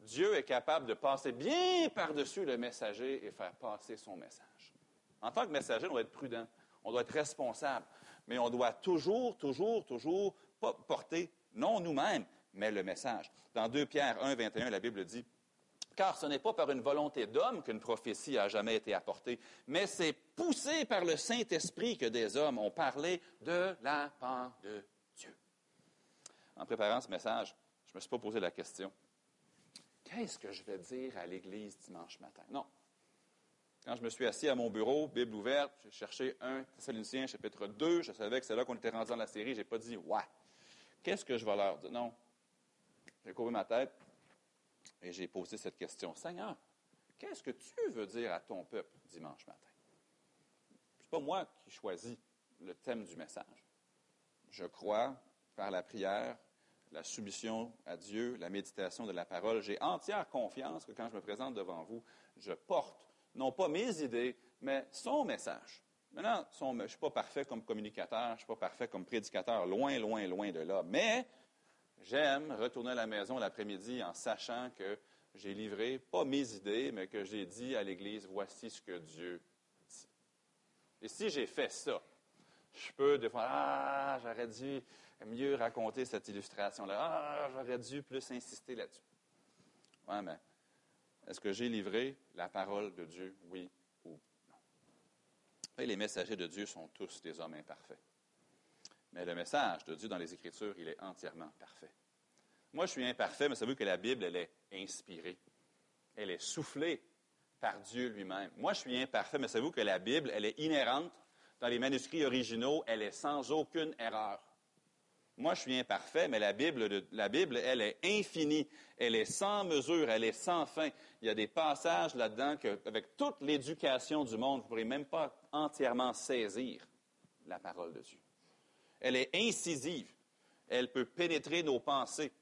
Dieu est capable de passer bien par-dessus le messager et faire passer son message. En tant que messager, on doit être prudent, on doit être responsable, mais on doit toujours, toujours, toujours porter, non nous-mêmes, mais le message. Dans 2 Pierre 1, 21, la Bible dit car ce n'est pas par une volonté d'homme qu'une prophétie a jamais été apportée, mais c'est poussé par le Saint-Esprit que des hommes ont parlé de la part de Dieu. En préparant ce message, je ne me suis pas posé la question, qu'est-ce que je vais dire à l'Église dimanche matin? Non. Quand je me suis assis à mon bureau, Bible ouverte, j'ai cherché 1 Thessaloniciens chapitre 2, je savais que c'est là qu'on était rendu dans la série, je n'ai pas dit, ouais, qu'est-ce que je vais leur dire? Non. J'ai couru ma tête, et j'ai posé cette question. Seigneur, qu'est-ce que tu veux dire à ton peuple dimanche matin? Ce n'est pas moi qui choisis le thème du message. Je crois, par la prière, la soumission à Dieu, la méditation de la parole, j'ai entière confiance que quand je me présente devant vous, je porte non pas mes idées, mais son message. Maintenant, je ne suis pas parfait comme communicateur, je ne suis pas parfait comme prédicateur, loin, loin, loin de là. Mais J'aime retourner à la maison l'après-midi en sachant que j'ai livré, pas mes idées, mais que j'ai dit à l'Église, voici ce que Dieu dit. Et si j'ai fait ça, je peux des fois, ah, j'aurais dû mieux raconter cette illustration-là. Ah, j'aurais dû plus insister là-dessus. Oui, mais est-ce que j'ai livré la parole de Dieu, oui ou non? Et les messagers de Dieu sont tous des hommes imparfaits. Mais le message de Dieu dans les Écritures, il est entièrement parfait. Moi, je suis imparfait, mais savez que la Bible, elle est inspirée. Elle est soufflée par Dieu lui-même. Moi, je suis imparfait, mais savez-vous que la Bible, elle est inhérente. Dans les manuscrits originaux, elle est sans aucune erreur. Moi, je suis imparfait, mais la Bible, la Bible, elle est infinie. Elle est sans mesure, elle est sans fin. Il y a des passages là-dedans qu'avec toute l'éducation du monde, vous ne pourrez même pas entièrement saisir la parole de Dieu. Elle est incisive. Elle peut pénétrer nos pensées.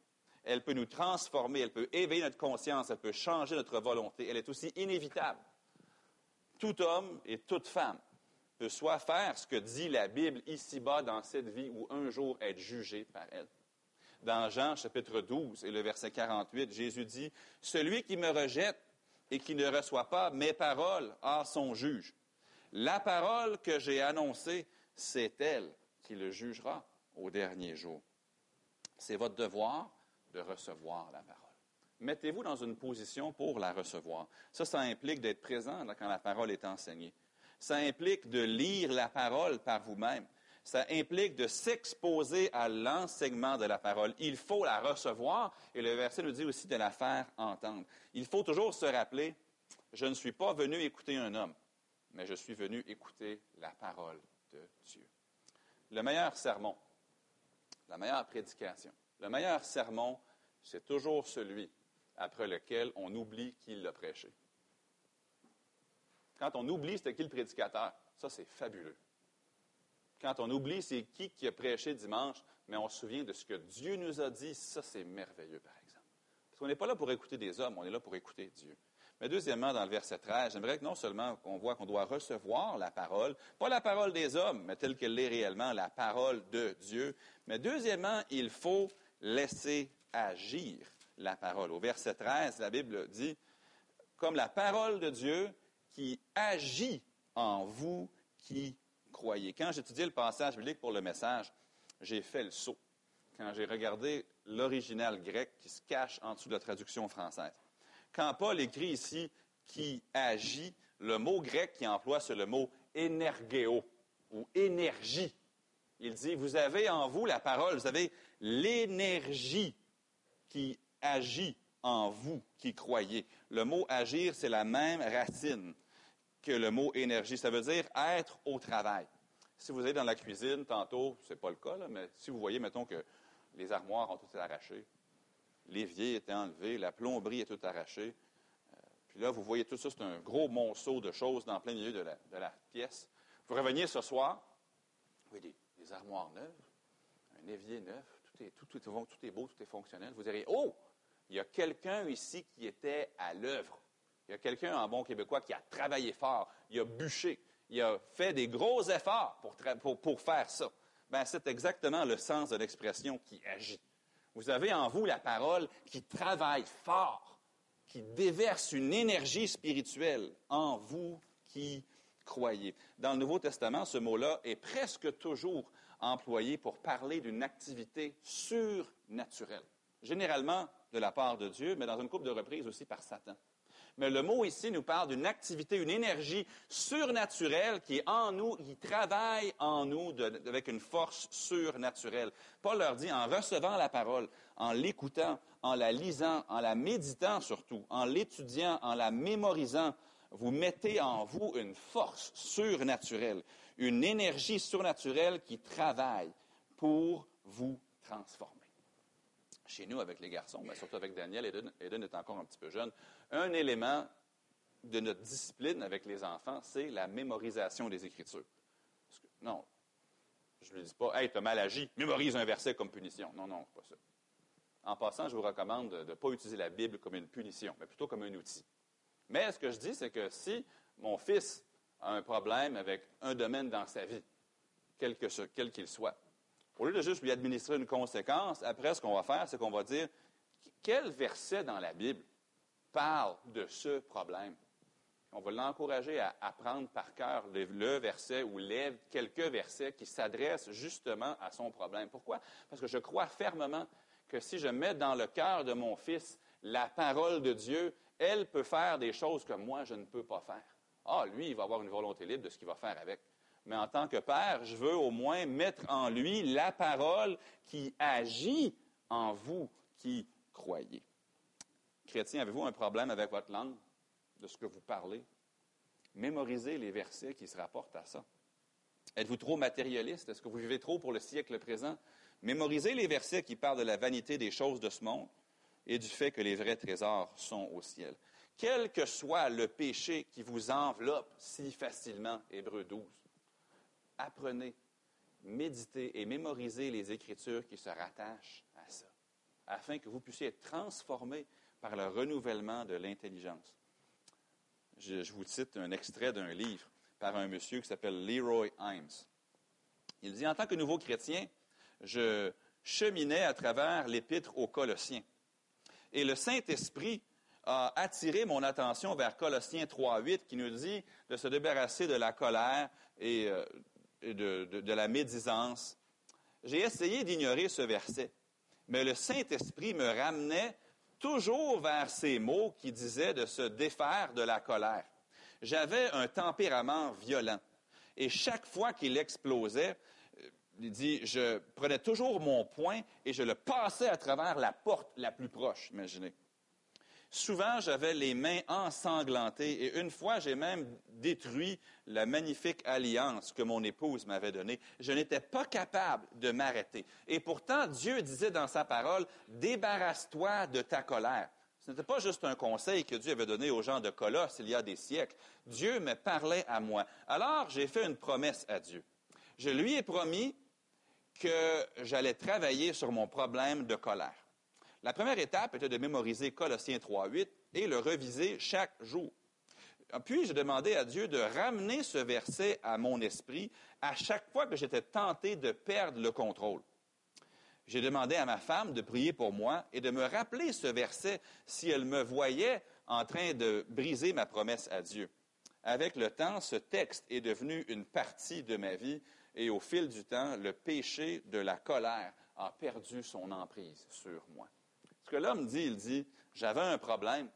Elle peut nous transformer. Elle peut éveiller notre conscience. Elle peut changer notre volonté. Elle est aussi inévitable. Tout homme et toute femme peut soit faire ce que dit la Bible ici-bas dans cette vie ou un jour être jugé par elle. Dans Jean chapitre 12 et le verset 48, Jésus dit, Celui qui me rejette et qui ne reçoit pas mes paroles a son juge. La parole que j'ai annoncée, c'est elle qui le jugera au dernier jour. C'est votre devoir de recevoir la parole. Mettez-vous dans une position pour la recevoir. Ça, ça implique d'être présent quand la parole est enseignée. Ça implique de lire la parole par vous-même. Ça implique de s'exposer à l'enseignement de la parole. Il faut la recevoir et le verset nous dit aussi de la faire entendre. Il faut toujours se rappeler, je ne suis pas venu écouter un homme, mais je suis venu écouter la parole de Dieu. Le meilleur sermon, la meilleure prédication, le meilleur sermon, c'est toujours celui après lequel on oublie qui l'a prêché. Quand on oublie c'était qui le prédicateur, ça c'est fabuleux. Quand on oublie c'est qui qui a prêché dimanche, mais on se souvient de ce que Dieu nous a dit, ça c'est merveilleux par exemple. Parce qu'on n'est pas là pour écouter des hommes, on est là pour écouter Dieu. Mais deuxièmement, dans le verset 13, j'aimerais que non seulement qu'on voit qu'on doit recevoir la parole, pas la parole des hommes, mais telle qu'elle est réellement, la parole de Dieu, mais deuxièmement, il faut laisser agir la parole. Au verset 13, la Bible dit, comme la parole de Dieu qui agit en vous qui croyez. Quand j'étudiais le passage biblique pour le message, j'ai fait le saut quand j'ai regardé l'original grec qui se cache en dessous de la traduction française. Quand Paul écrit ici qui agit, le mot grec qui emploie, c'est le mot énergéo ou énergie. Il dit, vous avez en vous la parole, vous avez l'énergie qui agit en vous qui croyez. Le mot agir, c'est la même racine que le mot énergie. Ça veut dire être au travail. Si vous êtes dans la cuisine, tantôt, ce n'est pas le cas, mais si vous voyez, mettons que les armoires ont tout été arrachées, l'évier était enlevé, la plomberie est tout arrachée, euh, puis là, vous voyez tout ça, c'est un gros monceau de choses dans plein milieu de la, pièce. Vous reveniez ce soir, vous voyez des, armoires neuves, un évier neuf, tout est, beau, tout est fonctionnel. Vous direz, oh, il y a quelqu'un ici qui était à l'œuvre. Il y a quelqu'un en bon québécois qui a travaillé fort, il a bûché, il a fait des gros efforts pour, pour, faire ça. Ben, c'est exactement le sens de l'expression qui agit. Vous avez en vous la parole qui travaille fort, qui déverse une énergie spirituelle en vous qui croyez. Dans le Nouveau Testament, ce mot-là est presque toujours employé pour parler d'une activité surnaturelle. Généralement, de la part de Dieu, mais dans une couple de reprises aussi par Satan. Mais le mot ici nous parle d'une activité, une énergie surnaturelle qui est en nous, qui travaille en nous avec une force surnaturelle. Paul leur dit, en recevant la parole, en l'écoutant, en la lisant, en la méditant surtout, en l'étudiant, en la mémorisant, vous mettez en vous une force surnaturelle, une énergie surnaturelle qui travaille pour vous transformer chez nous avec les garçons, mais surtout avec Daniel, Eden, Eden est encore un petit peu jeune, un élément de notre discipline avec les enfants, c'est la mémorisation des Écritures. non, je ne lui dis pas, hey, tu as mal agi, mémorise un verset comme punition. Non, non, pas ça. En passant, je vous recommande de ne pas utiliser la Bible comme une punition, mais plutôt comme un outil. Mais ce que je dis, c'est que si mon fils a un problème avec un domaine dans sa vie, quel qu'il soit, au lieu de juste lui administrer une conséquence, après, ce qu'on va faire, c'est qu'on va dire quel verset dans la Bible parle de ce problème. On va l'encourager à apprendre par cœur le, verset ou quelques versets qui s'adressent justement à son problème. Pourquoi? Parce que je crois fermement que si je mets dans le cœur de mon fils la parole de Dieu, elle peut faire des choses que moi, je ne peux pas faire. Ah, lui, il va avoir une volonté libre de ce qu'il va faire avec mais en tant que père, je veux au moins mettre en lui la parole qui agit en vous qui croyez. Chrétien, avez-vous un problème avec votre langue, de ce que vous parlez? Mémorisez les versets qui se rapportent à ça. Êtes-vous trop matérialiste? Est-ce que vous vivez trop pour le siècle présent? Mémorisez les versets qui parlent de la vanité des choses de ce monde et du fait que les vrais trésors sont au ciel. Quel que soit le péché qui vous enveloppe si facilement, Hébreu 12, apprenez, méditez et mémorisez les Écritures qui se rattachent à ça, afin que vous puissiez être transformés par le renouvellement de l'intelligence. Je, vous cite un extrait d'un livre par un monsieur qui s'appelle Leroy Himes. Il dit, en tant que nouveau chrétien, je cheminais à travers l'épître aux Colossiens. Et le Saint-Esprit a attiré mon attention vers Colossiens 3.8 qui nous dit de se débarrasser de la colère et euh, de, la médisance. J'ai essayé d'ignorer ce verset, Mais le Saint-Esprit me ramenait toujours vers ces mots qui disaient de se défaire de la colère. J'avais un tempérament violent. Et chaque fois qu'il explosait, euh, il dit, je prenais toujours mon poing et je le passais à travers la porte la plus proche, imaginez. Souvent, j'avais les mains ensanglantées et une fois, j'ai même détruit la magnifique alliance que mon épouse m'avait donnée. Je n'étais pas capable de m'arrêter. Et pourtant, Dieu disait dans sa parole, débarrasse-toi de ta colère. Ce n'était pas juste un conseil que Dieu avait donné aux gens de Colosse il y a des siècles. Dieu me parlait à moi. Alors, j'ai fait une promesse à Dieu. Je lui ai promis que j'allais travailler sur mon problème de colère. La première étape était de mémoriser Colossiens 3.8 et le reviser chaque jour. Puis, j'ai demandé à Dieu de ramener ce verset à mon esprit à chaque fois que j'étais tenté de perdre le contrôle. J'ai demandé à ma femme de prier pour moi et de me rappeler ce verset si elle me voyait en train de briser ma promesse à Dieu. Avec le temps, ce texte est devenu une partie de ma vie et au fil du temps, le péché de la colère a perdu son emprise sur moi. Ce que l'homme dit, il dit, j'avais un problème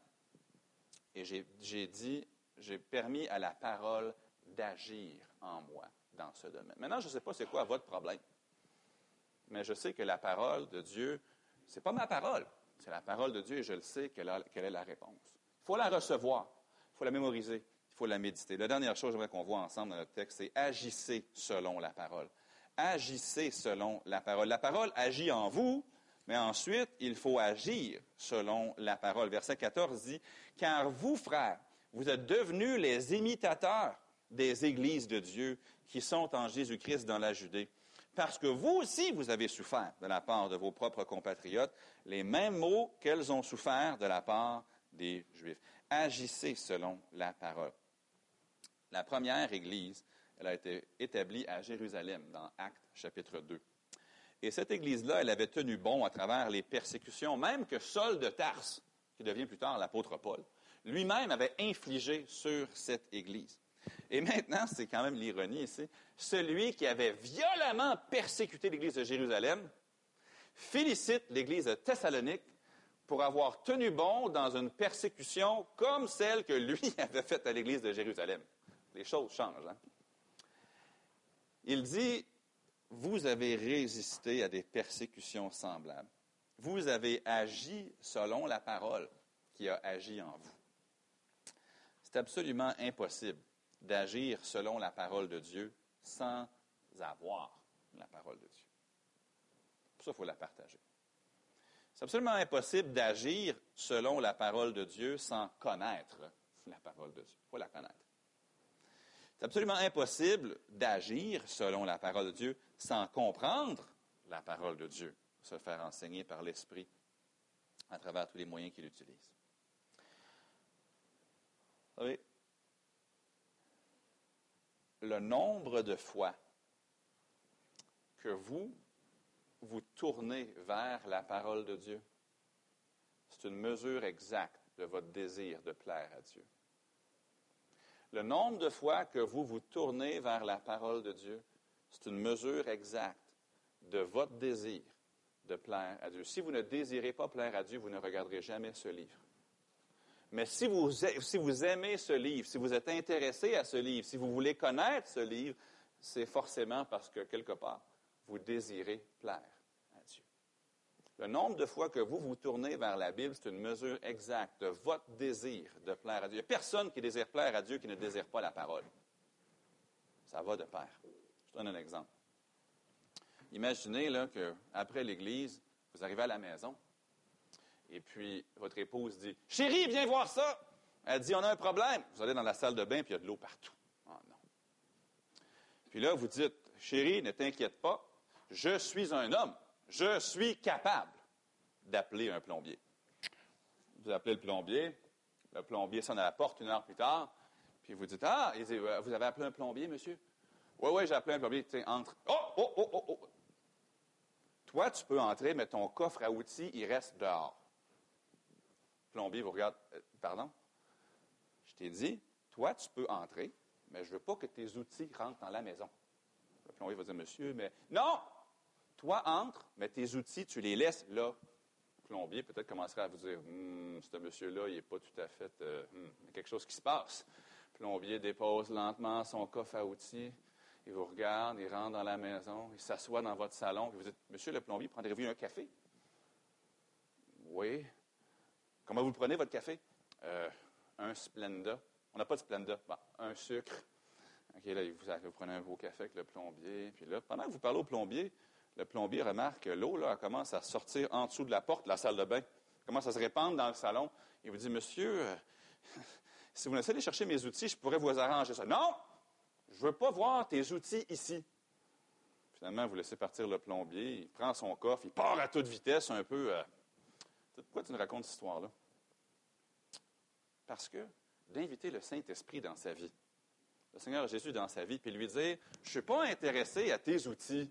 et j'ai dit, j'ai permis à la parole d'agir en moi dans ce domaine. Maintenant, je ne sais pas c'est quoi votre problème, mais je sais que la parole de Dieu, ce n'est pas ma parole, c'est la parole de Dieu et je le sais quelle, est la réponse. Il faut la recevoir, il faut la mémoriser, il faut la méditer. La dernière chose, qu'on voit ensemble dans notre texte, c'est agissez selon la parole. Agissez selon la parole. La parole agit en vous, mais ensuite, il faut agir selon la parole. Verset 14 dit, Car vous, frères, vous êtes devenus les imitateurs des églises de Dieu qui sont en Jésus-Christ dans la Judée. Parce que vous aussi, vous avez souffert de la part de vos propres compatriotes les mêmes maux qu'elles ont souffert de la part des Juifs. Agissez selon la parole. La première église, elle a été établie à Jérusalem dans Actes chapitre 2. Et cette Église-là, elle avait tenu bon à travers les persécutions, même que Saul de Tarse, qui devient plus tard l'apôtre Paul, lui-même avait infligé sur cette Église. Et maintenant, c'est quand même l'ironie ici, celui qui avait violemment persécuté l'Église de Jérusalem félicite l'Église de Thessalonique pour avoir tenu bon dans une persécution comme celle que lui *laughs* avait faite à l'Église de Jérusalem. Les choses changent. Hein? Il dit, vous avez résisté à des persécutions semblables. Vous avez agi selon la parole qui a agi en vous. C'est absolument impossible d'agir selon la parole de Dieu sans avoir la parole de Dieu. Pour ça, il faut la partager. C'est absolument impossible d'agir selon la parole de Dieu sans connaître la parole de Dieu. Il faut la connaître. C'est absolument impossible d'agir selon la parole de Dieu sans comprendre la parole de Dieu, se faire enseigner par l'Esprit à travers tous les moyens qu'il utilise. Vous savez, le nombre de fois que vous vous tournez vers la parole de Dieu, c'est une mesure exacte de votre désir de plaire à Dieu. Le nombre de fois que vous vous tournez vers la parole de Dieu, c'est une mesure exacte de votre désir de plaire à Dieu. Si vous ne désirez pas plaire à Dieu, vous ne regarderez jamais ce livre. Mais si vous, si vous aimez ce livre, si vous êtes intéressé à ce livre, si vous voulez connaître ce livre, c'est forcément parce que quelque part, vous désirez plaire le nombre de fois que vous vous tournez vers la Bible, c'est une mesure exacte de votre désir de plaire à Dieu. Il n'y a personne qui désire plaire à Dieu qui ne désire pas la parole. Ça va de pair. Je donne un exemple. Imaginez qu'après l'Église, vous arrivez à la maison, et puis votre épouse dit Chérie, viens voir ça. Elle dit On a un problème. Vous allez dans la salle de bain, puis il y a de l'eau partout. Oh non. Puis là, vous dites Chérie, ne t'inquiète pas, je suis un homme je suis capable d'appeler un plombier. Vous appelez le plombier, le plombier sonne à la porte une heure plus tard, puis vous dites Ah, euh, vous avez appelé un plombier, monsieur? Oui, oui, j'ai appelé un plombier. Tu entre. Oh, oh, oh, oh, oh. Toi, tu peux entrer, mais ton coffre à outils, il reste dehors. Le plombier vous regarde euh, Pardon? Je t'ai dit, toi, tu peux entrer, mais je ne veux pas que tes outils rentrent dans la maison. Le plombier va dire Monsieur, mais non Toi, entre, mais tes outils, tu les laisses là. Plombier peut-être commencerait à vous dire Hum, ce monsieur-là, il n'est pas tout à fait. Euh, a quelque chose qui se passe. Plombier dépose lentement son coffre à outils. Il vous regarde, il rentre dans la maison, il s'assoit dans votre salon, vous dites Monsieur le plombier, prendrez-vous un café? Oui. Comment vous prenez votre café? Euh, Un Splenda. On n'a pas de Splenda. un sucre. OK, là, vous, vous, prenez un beau café avec le plombier. Puis là, pendant que vous parlez au plombier, le plombier remarque que l'eau, commence à sortir en dessous de la porte de la salle de bain. Commence à se répandre dans le salon. Il vous dit, monsieur, euh, *laughs* si vous laissez aller chercher mes outils, je pourrais vous arranger ça. Non! Je ne veux pas voir tes outils ici. Finalement, vous laissez partir le plombier, il prend son coffre, il part à toute vitesse un peu. Euh, pourquoi tu nous racontes cette histoire-là? Parce que d'inviter le Saint-Esprit dans sa vie, le Seigneur Jésus dans sa vie, puis lui dire, je ne suis pas intéressé à tes outils,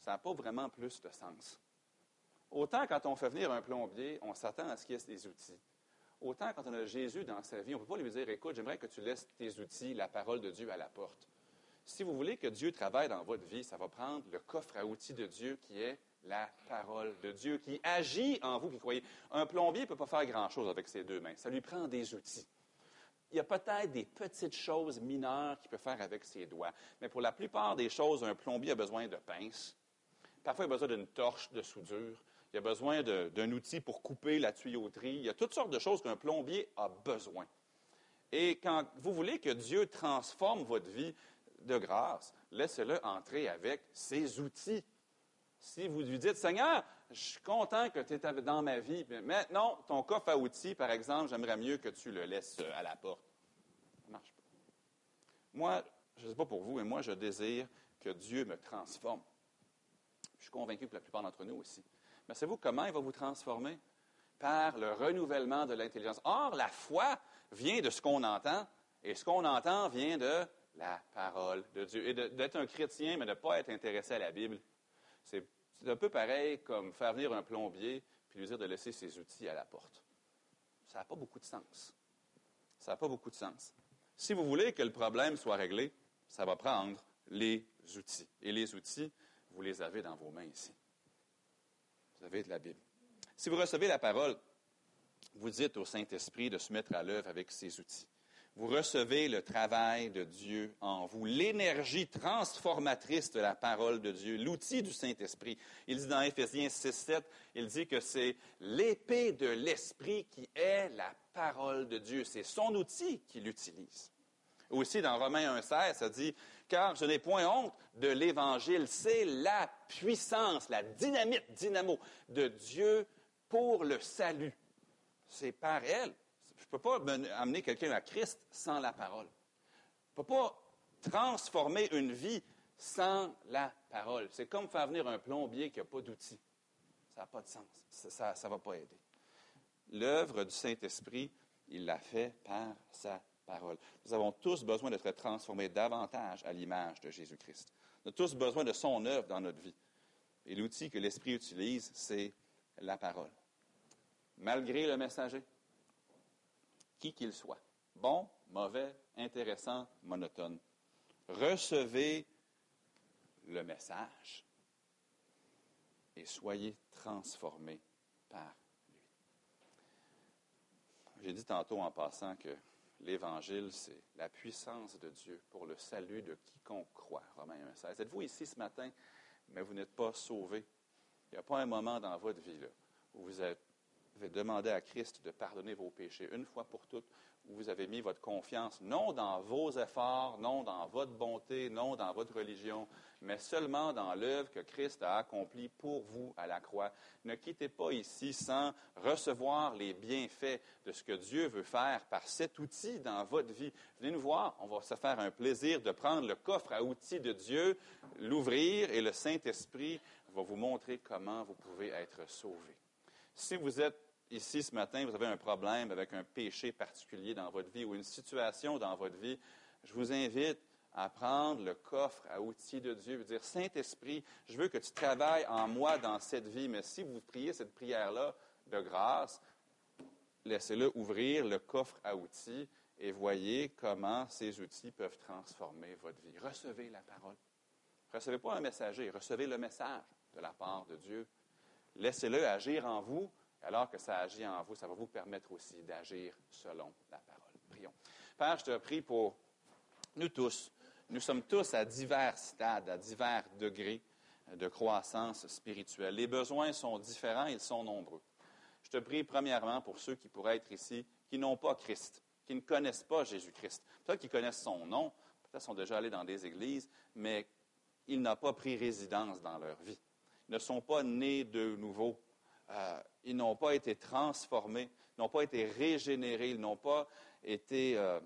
ça n'a pas vraiment plus de sens. Autant quand on fait venir un plombier, on s'attend à ce qu'il y ait des outils. Autant quand on a Jésus dans sa vie, on ne peut pas lui dire, écoute, j'aimerais que tu laisses tes outils, la parole de Dieu à la porte. Si vous voulez que Dieu travaille dans votre vie, ça va prendre le coffre à outils de Dieu qui est la parole de Dieu, qui agit en vous qui croyez. Un plombier ne peut pas faire grand-chose avec ses deux mains. Ça lui prend des outils. Il y a peut-être des petites choses mineures qu'il peut faire avec ses doigts, mais pour la plupart des choses, un plombier a besoin de pinces. Parfois, il a besoin d'une torche de soudure. Il a besoin d'un outil pour couper la tuyauterie. Il y a toutes sortes de choses qu'un plombier a besoin. Et quand vous voulez que Dieu transforme votre vie de grâce, laissez-le entrer avec ses outils. Si vous lui dites, Seigneur, je suis content que tu es dans ma vie, mais non, ton coffre à outils, par exemple, j'aimerais mieux que tu le laisses euh, à la porte. Ça ne marche pas. Moi, je ne sais pas pour vous, mais moi, je désire que Dieu me transforme. Suis convaincu que la plupart d'entre nous aussi. Mais savez-vous comment il va vous transformer? Par le renouvellement de l'intelligence. Or, la foi vient de ce qu'on entend, et ce qu'on entend vient de la parole de Dieu. Et d'être un chrétien, mais de ne pas être intéressé à la Bible, c'est un peu pareil comme faire venir un plombier puis lui dire de laisser ses outils à la porte. Ça n'a pas beaucoup de sens. Ça n'a pas beaucoup de sens. Si vous voulez que le problème soit réglé, ça va prendre les outils. Et les outils, vous les avez dans vos mains ici. Vous avez de la Bible. Si vous recevez la parole, vous dites au Saint-Esprit de se mettre à l'œuvre avec ses outils vous recevez le travail de Dieu en vous, l'énergie transformatrice de la parole de Dieu, l'outil du Saint-Esprit. Il dit dans Éphésiens 6, 7, il dit que c'est l'épée de l'Esprit qui est la parole de Dieu. C'est son outil qu'il utilise. Aussi, dans Romains 1, 16, ça dit, car je n'ai point honte de l'Évangile, c'est la puissance, la dynamite, dynamo de Dieu pour le salut. C'est par elle ne peux pas amener quelqu'un à Christ sans la parole. Je ne peux pas transformer une vie sans la parole. C'est comme faire venir un plombier qui n'a pas d'outils. Ça n'a pas de sens. Ça ne va pas aider. L'œuvre du Saint-Esprit, il l'a fait par sa Nous avons tous besoin d'être transformés davantage à l'image de Jésus-Christ. Nous avons tous besoin de son œuvre dans notre vie. Et l'outil que l'Esprit utilise, c'est la parole. Malgré le messager, qui qu'il soit, bon, mauvais, intéressant, monotone. Recevez le message et soyez transformés par lui. J'ai dit tantôt en passant que l'Évangile, c'est la puissance de Dieu pour le salut de quiconque croit. Romains 1,16. Êtes-vous ici ce matin, mais vous n'êtes pas sauvé? Il n'y a pas un moment dans votre vie où vous avez demandé à Christ de pardonner vos péchés une fois pour toutes, vous avez mis votre confiance non dans vos efforts, non dans votre bonté, non dans votre religion, mais seulement dans l'œuvre que Christ a accomplie pour vous à la croix. Ne quittez pas ici sans recevoir les bienfaits de ce que Dieu veut faire par cet outil dans votre vie. Venez nous voir, on va se faire un plaisir de prendre le coffre à outils de Dieu, l'ouvrir et le Saint-Esprit va vous montrer comment vous pouvez être sauvé. Si vous êtes ici ce matin, vous avez un problème avec un péché particulier dans votre vie ou une situation dans votre vie, je vous invite à prendre le coffre à outils de Dieu, vous dire, Saint-Esprit, je veux que tu travailles en moi dans cette vie, mais si vous priez cette prière-là de grâce, laissez-le ouvrir le coffre à outils et voyez comment ces outils peuvent transformer votre vie. Recevez la parole. Recevez pas un messager, recevez le message de la part de Dieu. Laissez-le agir en vous, alors que ça agit en vous, ça va vous permettre aussi d'agir selon la parole. Prions. Père, je te prie pour nous tous. Nous sommes tous à divers stades, à divers degrés de croissance spirituelle. Les besoins sont différents, ils sont nombreux. Je te prie premièrement pour ceux qui pourraient être ici, qui n'ont pas Christ, qui ne connaissent pas Jésus-Christ. Peut-être qu'ils connaissent son nom, peut-être sont déjà allés dans des églises, mais il n'a pas pris résidence dans leur vie. Ils ne sont pas nés de nouveau. Euh, ils n'ont pas été transformés, n'ont pas été régénérés, ils n'ont pas été, euh,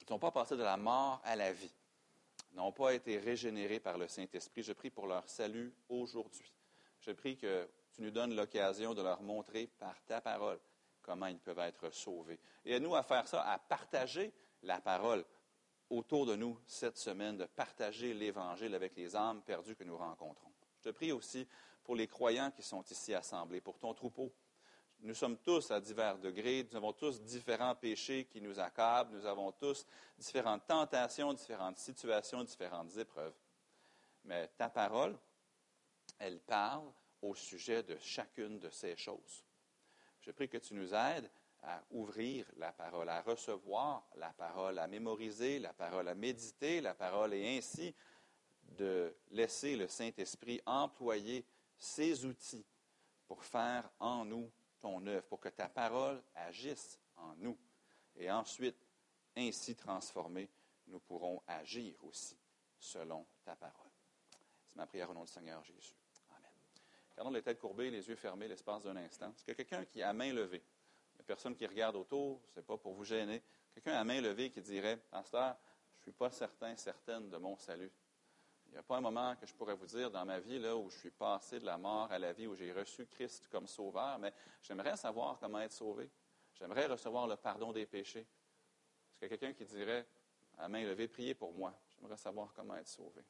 ils n'ont pas passé de la mort à la vie, ils n'ont pas été régénérés par le Saint-Esprit. Je prie pour leur salut aujourd'hui. Je prie que tu nous donnes l'occasion de leur montrer par ta parole comment ils peuvent être sauvés. Et à nous à faire ça, à partager la parole autour de nous cette semaine, de partager l'Évangile avec les âmes perdues que nous rencontrons. Te prie aussi pour les croyants qui sont ici assemblés, pour ton troupeau. Nous sommes tous à divers degrés, nous avons tous différents péchés qui nous accablent, nous avons tous différentes tentations, différentes situations, différentes épreuves. Mais ta parole, elle parle au sujet de chacune de ces choses. Je prie que tu nous aides à ouvrir la parole, à recevoir la parole, à mémoriser la parole, à méditer la parole et ainsi de laisser le Saint-Esprit employer ses outils pour faire en nous ton œuvre, pour que ta parole agisse en nous. Et ensuite, ainsi transformés, nous pourrons agir aussi selon ta parole. C'est ma prière au nom du Seigneur Jésus. Amen. Gardons les têtes courbées, les yeux fermés l'espace d'un instant. Est-ce que quelqu'un qui a main levée, il personne qui regarde autour, ce n'est pas pour vous gêner, quelqu'un à main levée qui dirait, Pasteur, je ne suis pas certain, certaine de mon salut. Il n'y a pas un moment que je pourrais vous dire dans ma vie là, où je suis passé de la mort à la vie, où j'ai reçu Christ comme sauveur, mais j'aimerais savoir comment être sauvé. J'aimerais recevoir le pardon des péchés. Est-ce qu'il y a quelqu'un qui dirait, à main levée, priez pour moi? J'aimerais savoir comment être sauvé.